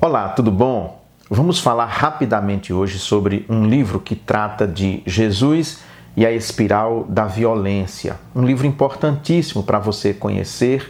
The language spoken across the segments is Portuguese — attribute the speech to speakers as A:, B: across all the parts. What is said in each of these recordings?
A: Olá, tudo bom? Vamos falar rapidamente hoje sobre um livro que trata de Jesus e a espiral da violência. Um livro importantíssimo para você conhecer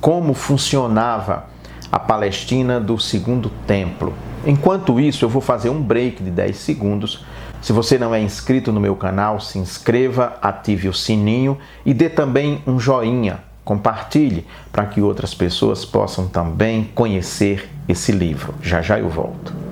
A: como funcionava a Palestina do Segundo Templo. Enquanto isso, eu vou fazer um break de 10 segundos. Se você não é inscrito no meu canal, se inscreva, ative o sininho e dê também um joinha Compartilhe para que outras pessoas possam também conhecer esse livro. Já já eu volto.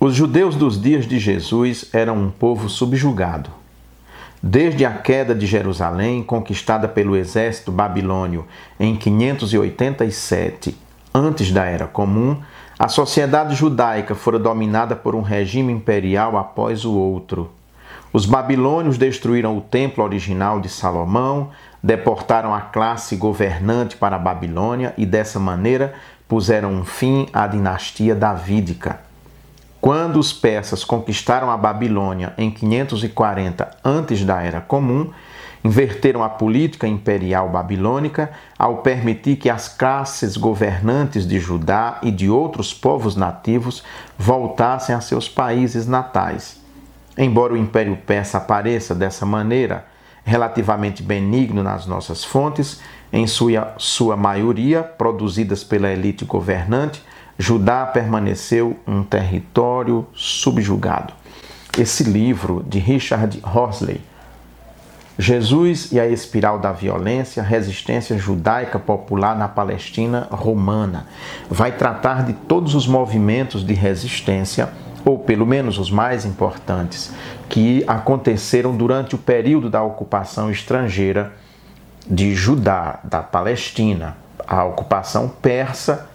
A: Os judeus dos dias de Jesus eram um povo subjugado. Desde a queda de Jerusalém, conquistada pelo exército babilônio em 587, antes da Era Comum, a sociedade judaica fora dominada por um regime imperial após o outro. Os babilônios destruíram o templo original de Salomão, deportaram a classe governante para a Babilônia e, dessa maneira, puseram um fim à dinastia davídica. Quando os persas conquistaram a Babilônia em 540 antes da Era Comum, inverteram a política imperial babilônica ao permitir que as classes governantes de Judá e de outros povos nativos voltassem a seus países natais. Embora o Império Persa apareça dessa maneira relativamente benigno nas nossas fontes, em sua, sua maioria produzidas pela elite governante, Judá permaneceu um território subjugado. Esse livro de Richard Horsley Jesus e a espiral da violência, resistência judaica popular na Palestina romana. Vai tratar de todos os movimentos de resistência, ou pelo menos os mais importantes, que aconteceram durante o período da ocupação estrangeira de Judá, da Palestina, a ocupação persa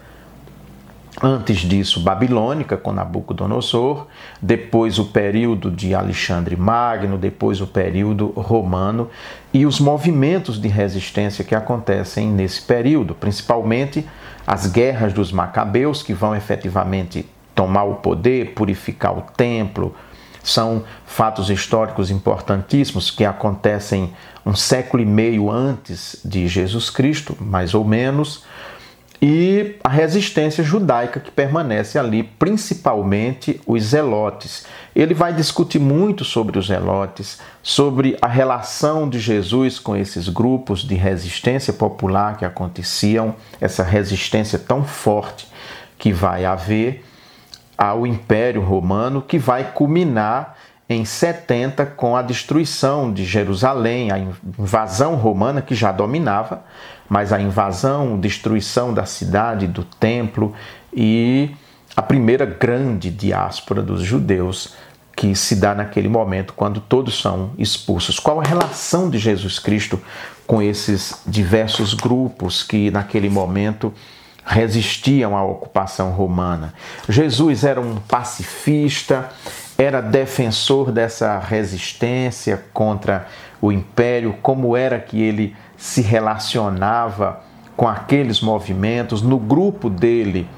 A: Antes disso, babilônica, com Nabucodonosor, depois o período de Alexandre Magno, depois o período romano e os movimentos de resistência que acontecem nesse período, principalmente as guerras dos Macabeus, que vão efetivamente tomar o poder, purificar o templo. São fatos históricos importantíssimos que acontecem um século e meio antes de Jesus Cristo, mais ou menos e a resistência judaica que permanece ali, principalmente os zelotes. Ele vai discutir muito sobre os zelotes, sobre a relação de Jesus com esses grupos de resistência popular que aconteciam, essa resistência tão forte que vai haver ao Império Romano, que vai culminar em 70 com a destruição de Jerusalém, a invasão romana que já dominava, mas a invasão, destruição da cidade, do templo e a primeira grande diáspora dos judeus que se dá naquele momento quando todos são expulsos. Qual a relação de Jesus Cristo com esses diversos grupos que naquele momento resistiam à ocupação romana? Jesus era um pacifista, era defensor dessa resistência contra o império, como era que ele se relacionava com aqueles movimentos, no grupo dele,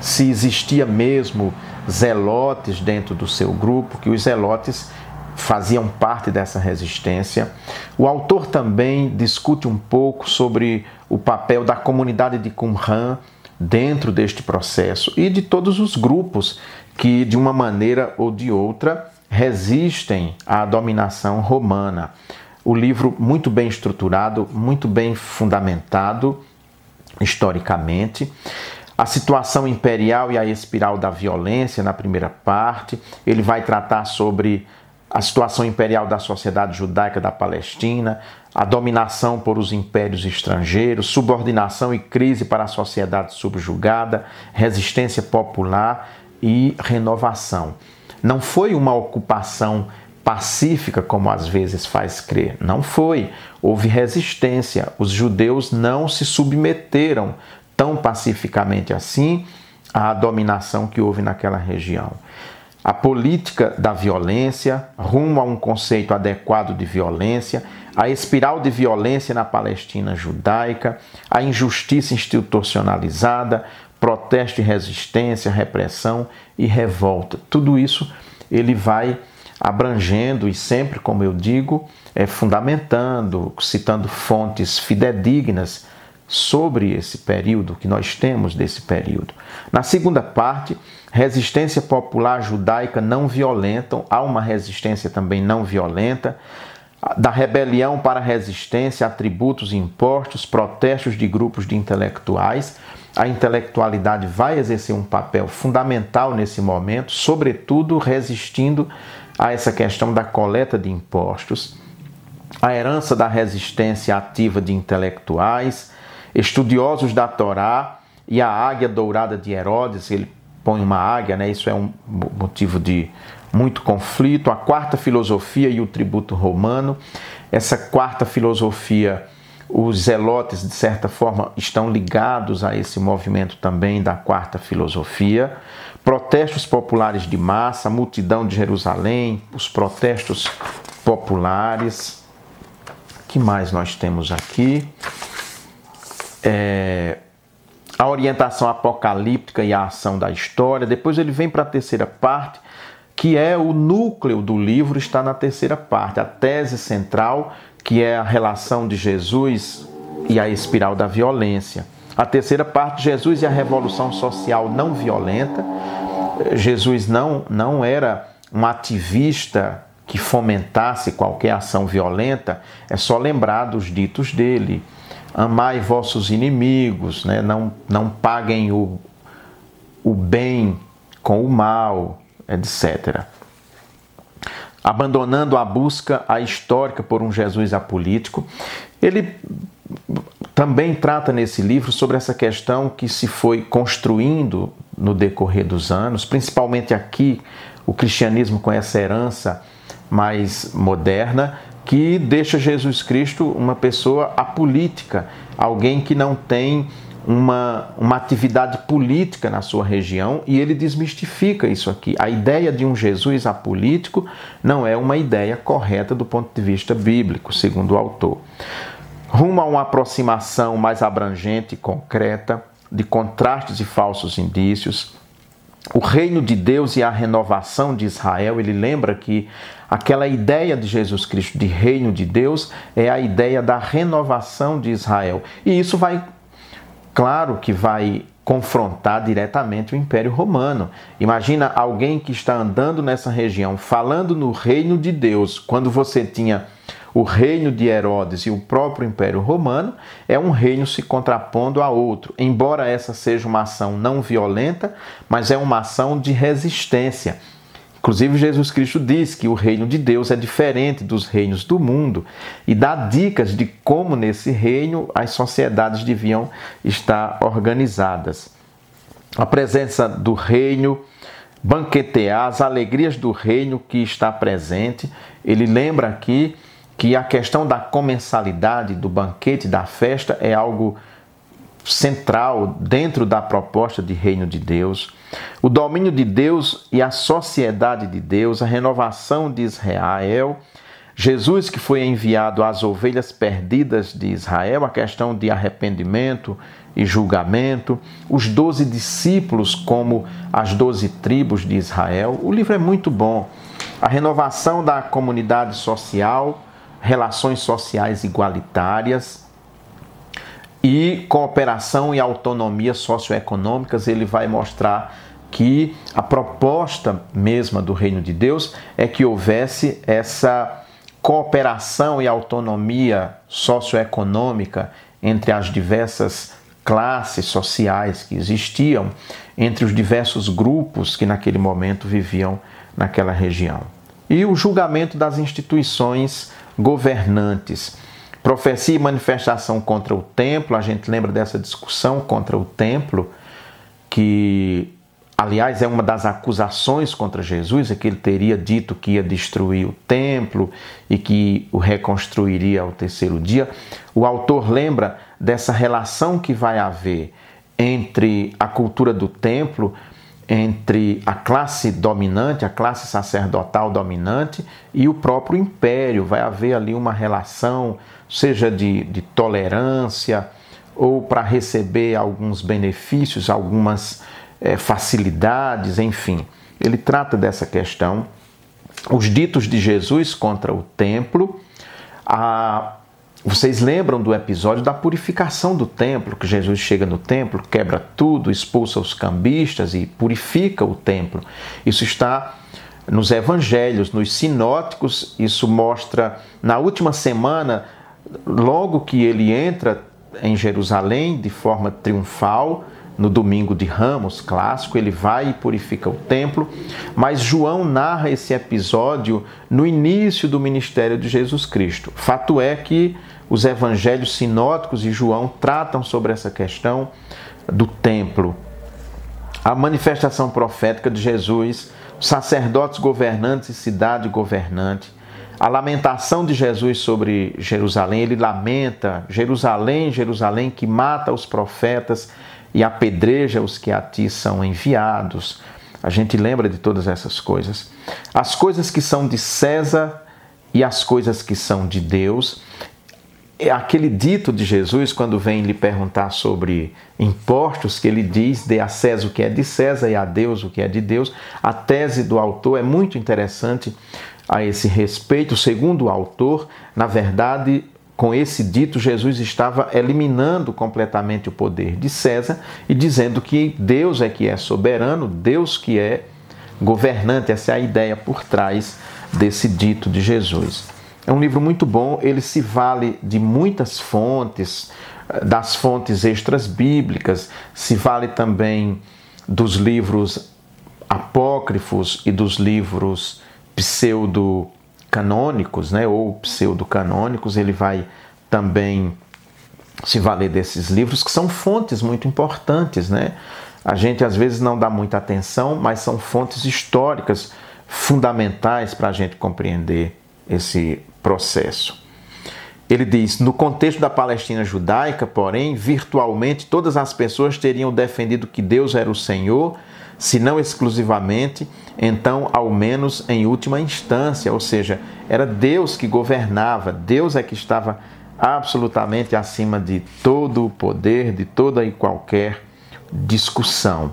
A: se existia mesmo zelotes dentro do seu grupo, que os zelotes faziam parte dessa resistência. O autor também discute um pouco sobre o papel da comunidade de Qumran dentro deste processo e de todos os grupos que, de uma maneira ou de outra, resistem à dominação romana o livro muito bem estruturado, muito bem fundamentado historicamente. A situação imperial e a espiral da violência na primeira parte. Ele vai tratar sobre a situação imperial da sociedade judaica da Palestina, a dominação por os impérios estrangeiros, subordinação e crise para a sociedade subjugada, resistência popular e renovação. Não foi uma ocupação pacífica como às vezes faz crer. Não foi. Houve resistência. Os judeus não se submeteram tão pacificamente assim à dominação que houve naquela região. A política da violência, rumo a um conceito adequado de violência, a espiral de violência na Palestina judaica, a injustiça institucionalizada, protesto e resistência, repressão e revolta. Tudo isso ele vai abrangendo e sempre, como eu digo, é, fundamentando, citando fontes fidedignas sobre esse período que nós temos desse período. Na segunda parte, resistência popular judaica não violenta, há uma resistência também não violenta, da rebelião para resistência, atributos impostos, protestos de grupos de intelectuais. A intelectualidade vai exercer um papel fundamental nesse momento, sobretudo resistindo a essa questão da coleta de impostos, a herança da resistência ativa de intelectuais, estudiosos da Torá e a águia dourada de Herodes, ele põe uma águia, né? Isso é um motivo de muito conflito. A quarta filosofia e o tributo romano. Essa quarta filosofia, os zelotes, de certa forma, estão ligados a esse movimento também da quarta filosofia. Protestos populares de massa, multidão de Jerusalém, os protestos populares. que mais nós temos aqui? É, a orientação apocalíptica e a ação da história. Depois ele vem para a terceira parte, que é o núcleo do livro, está na terceira parte, a tese central, que é a relação de Jesus e a espiral da violência. A terceira parte, Jesus e a revolução social não violenta. Jesus não, não era um ativista que fomentasse qualquer ação violenta, é só lembrar dos ditos dele amai vossos inimigos, né? não, não paguem o, o bem com o mal, etc. Abandonando a busca a histórica por um Jesus apolítico, ele também trata nesse livro sobre essa questão que se foi construindo no decorrer dos anos, principalmente aqui, o cristianismo com essa herança mais moderna, que deixa Jesus Cristo uma pessoa apolítica, alguém que não tem uma, uma atividade política na sua região e ele desmistifica isso aqui. A ideia de um Jesus apolítico não é uma ideia correta do ponto de vista bíblico, segundo o autor. Rumo a uma aproximação mais abrangente e concreta, de contrastes e falsos indícios, o reino de Deus e a renovação de Israel, ele lembra que aquela ideia de Jesus Cristo de reino de Deus é a ideia da renovação de Israel. E isso vai, claro que vai confrontar diretamente o Império Romano. Imagina alguém que está andando nessa região, falando no reino de Deus, quando você tinha o reino de Herodes e o próprio Império Romano é um reino se contrapondo a outro. Embora essa seja uma ação não violenta, mas é uma ação de resistência. Inclusive, Jesus Cristo diz que o reino de Deus é diferente dos reinos do mundo e dá dicas de como nesse reino as sociedades deviam estar organizadas. A presença do reino, banquetear, as alegrias do reino que está presente. Ele lembra aqui que a questão da comensalidade do banquete, da festa, é algo central dentro da proposta de reino de Deus. O domínio de Deus e a sociedade de Deus, a renovação de Israel, Jesus que foi enviado às ovelhas perdidas de Israel, a questão de arrependimento e julgamento, os doze discípulos como as doze tribos de Israel. O livro é muito bom. A renovação da comunidade social, relações sociais igualitárias e cooperação e autonomia socioeconômicas, ele vai mostrar que a proposta mesma do reino de Deus é que houvesse essa cooperação e autonomia socioeconômica entre as diversas classes sociais que existiam, entre os diversos grupos que naquele momento viviam naquela região. E o julgamento das instituições governantes. Profecia e manifestação contra o templo, a gente lembra dessa discussão contra o templo, que, aliás, é uma das acusações contra Jesus, é que ele teria dito que ia destruir o templo e que o reconstruiria ao terceiro dia. O autor lembra dessa relação que vai haver entre a cultura do templo entre a classe dominante, a classe sacerdotal dominante e o próprio império. Vai haver ali uma relação, seja de, de tolerância ou para receber alguns benefícios, algumas é, facilidades, enfim. Ele trata dessa questão os ditos de Jesus contra o templo. A, vocês lembram do episódio da purificação do templo, que Jesus chega no templo, quebra tudo, expulsa os cambistas e purifica o templo. Isso está nos evangelhos, nos sinóticos, isso mostra na última semana, logo que ele entra em Jerusalém de forma triunfal, no domingo de Ramos clássico, ele vai e purifica o templo, mas João narra esse episódio no início do ministério de Jesus Cristo. Fato é que os evangelhos sinóticos e João tratam sobre essa questão do templo. A manifestação profética de Jesus, sacerdotes governantes e cidade governante, a lamentação de Jesus sobre Jerusalém, ele lamenta: Jerusalém, Jerusalém, que mata os profetas e apedreja os que a ti são enviados. A gente lembra de todas essas coisas. As coisas que são de César e as coisas que são de Deus. Aquele dito de Jesus, quando vem lhe perguntar sobre impostos, que ele diz: dê a César o que é de César e a Deus o que é de Deus. A tese do autor é muito interessante a esse respeito. Segundo o autor, na verdade, com esse dito, Jesus estava eliminando completamente o poder de César e dizendo que Deus é que é soberano, Deus que é governante. Essa é a ideia por trás desse dito de Jesus. É um livro muito bom, ele se vale de muitas fontes, das fontes extras bíblicas, se vale também dos livros apócrifos e dos livros pseudo canônicos, né, ou pseudo-canônicos, ele vai também se valer desses livros, que são fontes muito importantes. Né? A gente às vezes não dá muita atenção, mas são fontes históricas fundamentais para a gente compreender esse processo. Ele diz: no contexto da Palestina judaica, porém, virtualmente todas as pessoas teriam defendido que Deus era o Senhor se não exclusivamente, então ao menos em última instância, ou seja, era Deus que governava, Deus é que estava absolutamente acima de todo o poder, de toda e qualquer discussão.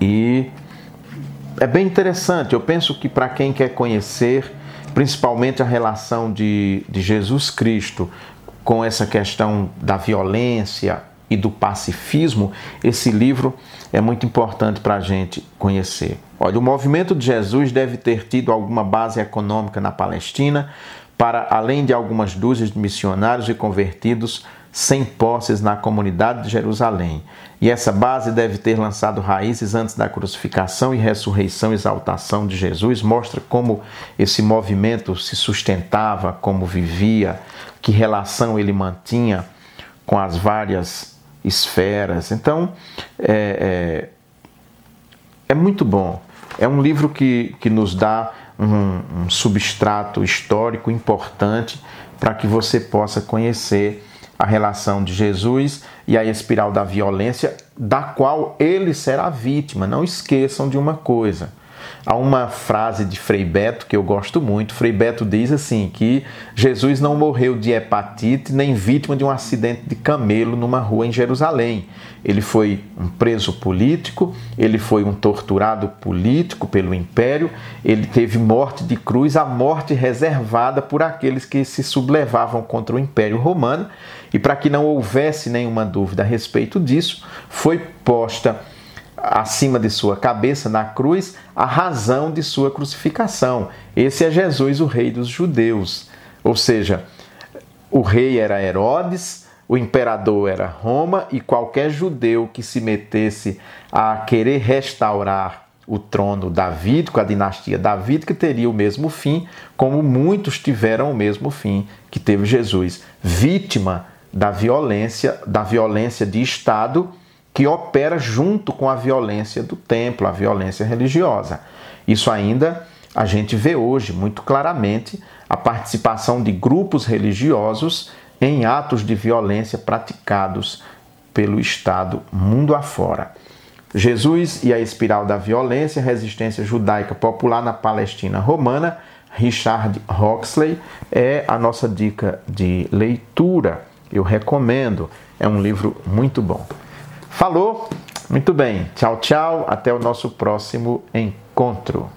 A: E é bem interessante, eu penso que para quem quer conhecer, principalmente a relação de, de Jesus Cristo com essa questão da violência, e do pacifismo, esse livro é muito importante para a gente conhecer. Olha, o movimento de Jesus deve ter tido alguma base econômica na Palestina, para além de algumas dúzias de missionários e convertidos sem posses na comunidade de Jerusalém. E essa base deve ter lançado raízes antes da crucificação e ressurreição e exaltação de Jesus. Mostra como esse movimento se sustentava, como vivia, que relação ele mantinha com as várias esferas. Então, é, é, é muito bom. É um livro que, que nos dá um, um substrato histórico importante para que você possa conhecer a relação de Jesus e a espiral da violência, da qual ele será vítima. Não esqueçam de uma coisa Há uma frase de Frei Beto que eu gosto muito. Frei Beto diz assim que Jesus não morreu de hepatite nem vítima de um acidente de camelo numa rua em Jerusalém. Ele foi um preso político, ele foi um torturado político pelo império, ele teve morte de cruz, a morte reservada por aqueles que se sublevavam contra o império romano. E para que não houvesse nenhuma dúvida a respeito disso, foi posta acima de sua cabeça na cruz a razão de sua crucificação. Esse é Jesus, o rei dos judeus. Ou seja, o rei era Herodes, o imperador era Roma e qualquer judeu que se metesse a querer restaurar o trono davídico, a dinastia davídica, teria o mesmo fim, como muitos tiveram o mesmo fim que teve Jesus, vítima da violência, da violência de Estado que opera junto com a violência do templo, a violência religiosa. Isso ainda a gente vê hoje muito claramente a participação de grupos religiosos em atos de violência praticados pelo Estado mundo afora. Jesus e a espiral da violência, resistência judaica popular na Palestina romana, Richard Roxley, é a nossa dica de leitura. Eu recomendo, é um livro muito bom. Falou? Muito bem. Tchau, tchau. Até o nosso próximo encontro.